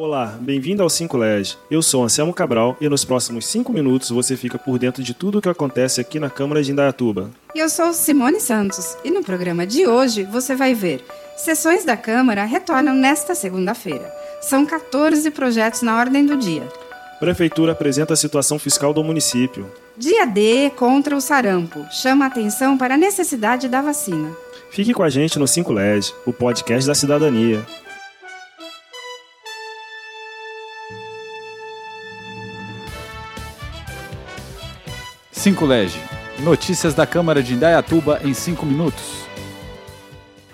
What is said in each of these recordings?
Olá, bem-vindo ao 5 LED. Eu sou Anselmo Cabral e nos próximos 5 minutos você fica por dentro de tudo o que acontece aqui na Câmara de Indaiatuba. E eu sou Simone Santos e no programa de hoje você vai ver sessões da Câmara retornam nesta segunda-feira. São 14 projetos na ordem do dia. Prefeitura apresenta a situação fiscal do município. Dia D contra o sarampo chama atenção para a necessidade da vacina. Fique com a gente no 5 LED, o podcast da cidadania. 5 Lege. Notícias da Câmara de Indaiatuba em 5 minutos.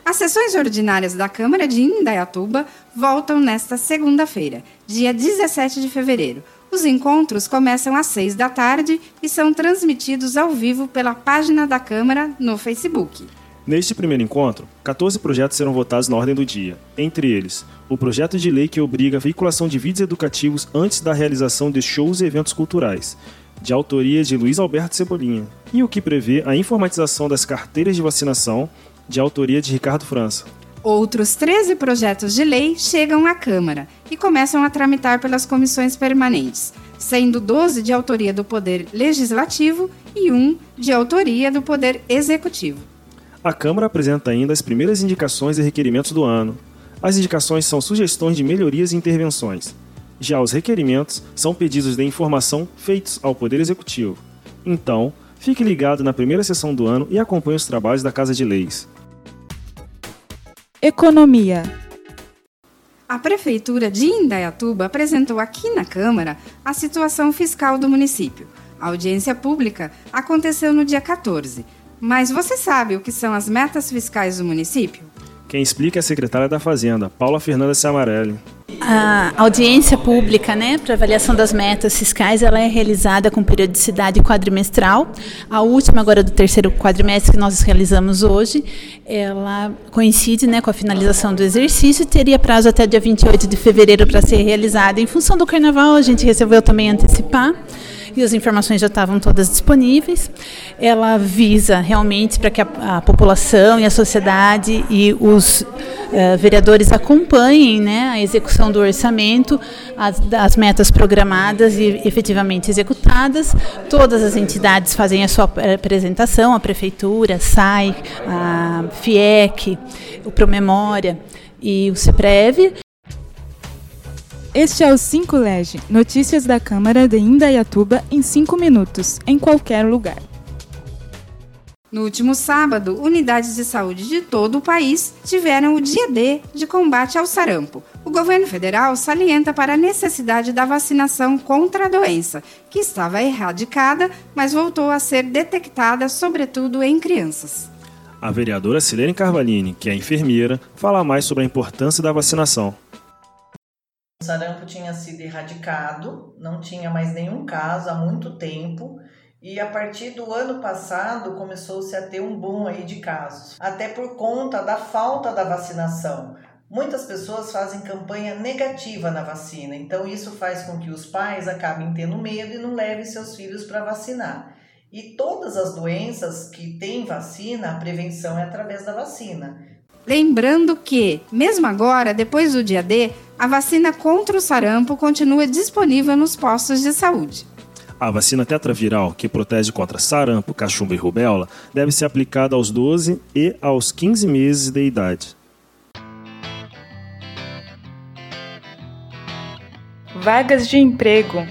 As sessões ordinárias da Câmara de Indaiatuba voltam nesta segunda-feira, dia 17 de fevereiro. Os encontros começam às 6 da tarde e são transmitidos ao vivo pela página da Câmara no Facebook. Neste primeiro encontro, 14 projetos serão votados na ordem do dia. Entre eles, o projeto de lei que obriga a veiculação de vídeos educativos antes da realização de shows e eventos culturais, de autoria de Luiz Alberto Cebolinha, e o que prevê a informatização das carteiras de vacinação, de autoria de Ricardo França. Outros 13 projetos de lei chegam à Câmara e começam a tramitar pelas comissões permanentes, sendo 12 de autoria do Poder Legislativo e um de autoria do Poder Executivo. A Câmara apresenta ainda as primeiras indicações e requerimentos do ano. As indicações são sugestões de melhorias e intervenções. Já os requerimentos são pedidos de informação feitos ao Poder Executivo. Então, fique ligado na primeira sessão do ano e acompanhe os trabalhos da Casa de Leis. Economia. A Prefeitura de Indaiatuba apresentou aqui na Câmara a situação fiscal do município. A audiência pública aconteceu no dia 14. Mas você sabe o que são as metas fiscais do município? Quem explica é a secretária da Fazenda, Paula Fernanda Samarelli. A audiência pública, né, para avaliação das metas fiscais, ela é realizada com periodicidade quadrimestral. A última agora do terceiro quadrimestre que nós realizamos hoje, ela coincide, né, com a finalização do exercício e teria prazo até dia 28 de fevereiro para ser realizada. Em função do carnaval, a gente resolveu também antecipar e as informações já estavam todas disponíveis. Ela visa realmente para que a, a, população e a sociedade e os uh, vereadores acompanhem né, a execução do orçamento, as, as metas programadas e efetivamente executadas. Todas as entidades fazem a sua apresentação, a Prefeitura, a SAI, a FIEC, o Promemória e o CEPREV. Este é o 5 Lege, notícias da Câmara de Indaiatuba em 5 minutos, em qualquer lugar. No último sábado, unidades de saúde de todo o país tiveram o dia D de combate ao sarampo. O governo federal salienta para a necessidade da vacinação contra a doença, que estava erradicada, mas voltou a ser detectada, sobretudo em crianças. A vereadora Silene Carvalini, que é enfermeira, fala mais sobre a importância da vacinação. O sarampo tinha sido erradicado, não tinha mais nenhum caso há muito tempo. E a partir do ano passado começou-se a ter um boom aí de casos, até por conta da falta da vacinação. Muitas pessoas fazem campanha negativa na vacina, então isso faz com que os pais acabem tendo medo e não levem seus filhos para vacinar. E todas as doenças que têm vacina, a prevenção é através da vacina. Lembrando que, mesmo agora, depois do dia D, a vacina contra o sarampo continua disponível nos postos de saúde. A vacina tetraviral, que protege contra sarampo, cachumba e rubéola, deve ser aplicada aos 12 e aos 15 meses de idade. Vagas de emprego.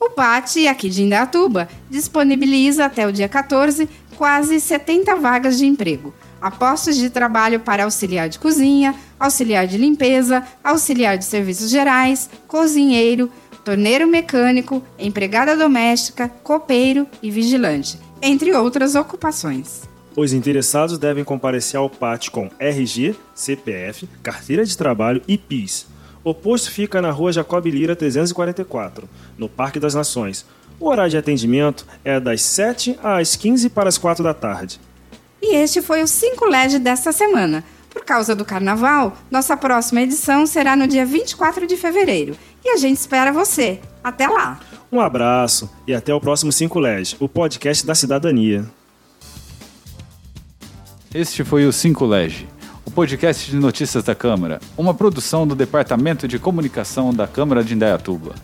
O PAT, aqui de Indatuba, disponibiliza até o dia 14 quase 70 vagas de emprego. Há postos de trabalho para auxiliar de cozinha, auxiliar de limpeza, auxiliar de serviços gerais, cozinheiro, torneiro mecânico, empregada doméstica, copeiro e vigilante, entre outras ocupações. Os interessados devem comparecer ao PAT com RG, CPF, carteira de trabalho e PIS. O posto fica na rua Jacob Lira 344, no Parque das Nações, o horário de atendimento é das 7 às 15 para as 4 da tarde. E este foi o 5 LED desta semana. Por causa do carnaval, nossa próxima edição será no dia 24 de fevereiro. E a gente espera você. Até lá! Um abraço e até o próximo 5 LED, o podcast da cidadania. Este foi o 5 LED, o podcast de notícias da Câmara, uma produção do Departamento de Comunicação da Câmara de Indaiatuba.